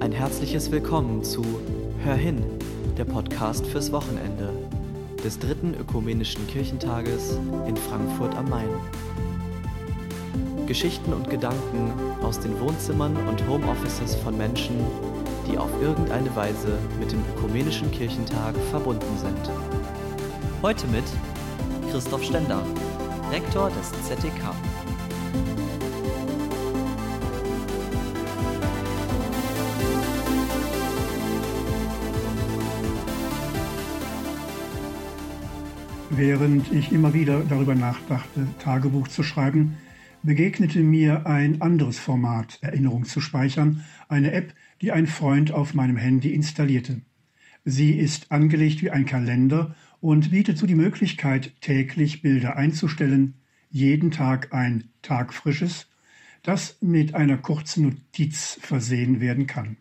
Ein herzliches Willkommen zu Hör hin, der Podcast fürs Wochenende des dritten ökumenischen Kirchentages in Frankfurt am Main. Geschichten und Gedanken aus den Wohnzimmern und Homeoffices von Menschen, die auf irgendeine Weise mit dem ökumenischen Kirchentag verbunden sind. Heute mit Christoph Stender, Rektor des ZDK. Während ich immer wieder darüber nachdachte, Tagebuch zu schreiben, begegnete mir ein anderes Format, Erinnerung zu speichern, eine App, die ein Freund auf meinem Handy installierte. Sie ist angelegt wie ein Kalender und bietet so die Möglichkeit, täglich Bilder einzustellen, jeden Tag ein tagfrisches, das mit einer kurzen Notiz versehen werden kann.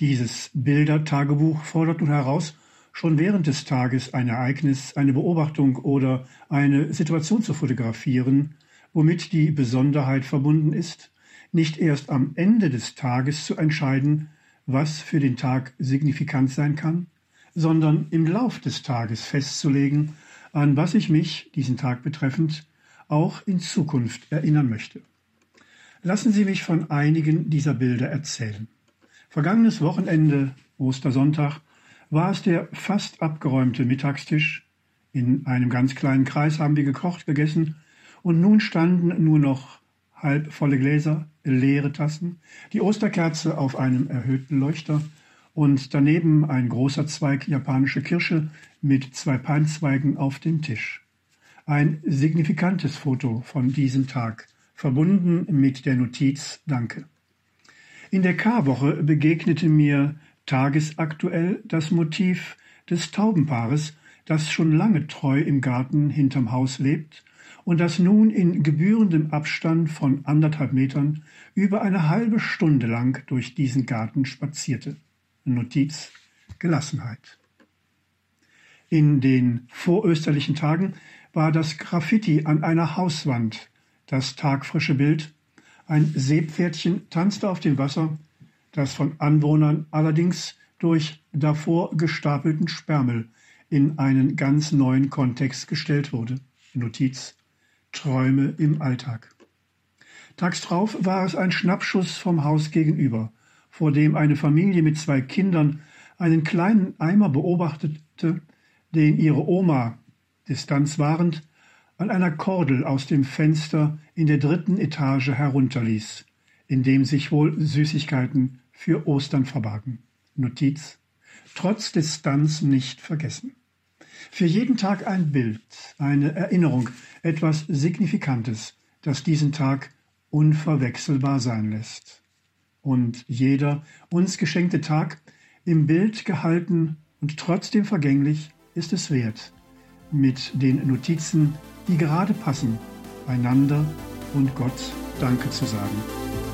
Dieses Bildertagebuch fordert nun heraus, schon während des Tages ein Ereignis, eine Beobachtung oder eine Situation zu fotografieren, womit die Besonderheit verbunden ist, nicht erst am Ende des Tages zu entscheiden, was für den Tag signifikant sein kann, sondern im Lauf des Tages festzulegen, an was ich mich, diesen Tag betreffend, auch in Zukunft erinnern möchte. Lassen Sie mich von einigen dieser Bilder erzählen. Vergangenes Wochenende, Ostersonntag, war es der fast abgeräumte Mittagstisch. In einem ganz kleinen Kreis haben wir gekocht, gegessen und nun standen nur noch halb volle Gläser, leere Tassen, die Osterkerze auf einem erhöhten Leuchter und daneben ein großer Zweig japanische Kirsche mit zwei Palmzweigen auf dem Tisch. Ein signifikantes Foto von diesem Tag, verbunden mit der Notiz Danke. In der Karwoche begegnete mir tagesaktuell das Motiv des Taubenpaares, das schon lange treu im Garten hinterm Haus lebt und das nun in gebührendem Abstand von anderthalb Metern über eine halbe Stunde lang durch diesen Garten spazierte. Notiz Gelassenheit. In den vorösterlichen Tagen war das Graffiti an einer Hauswand das tagfrische Bild. Ein Seepferdchen tanzte auf dem Wasser das von Anwohnern allerdings durch davor gestapelten Sperrmüll in einen ganz neuen Kontext gestellt wurde. Notiz Träume im Alltag. Tags drauf war es ein Schnappschuss vom Haus gegenüber, vor dem eine Familie mit zwei Kindern einen kleinen Eimer beobachtete, den ihre Oma, Distanz wahrend, an einer Kordel aus dem Fenster in der dritten Etage herunterließ, in dem sich wohl Süßigkeiten für Ostern verbargen. Notiz. Trotz Distanz nicht vergessen. Für jeden Tag ein Bild, eine Erinnerung, etwas Signifikantes, das diesen Tag unverwechselbar sein lässt. Und jeder uns geschenkte Tag, im Bild gehalten und trotzdem vergänglich, ist es wert, mit den Notizen, die gerade passen, einander und Gott Danke zu sagen.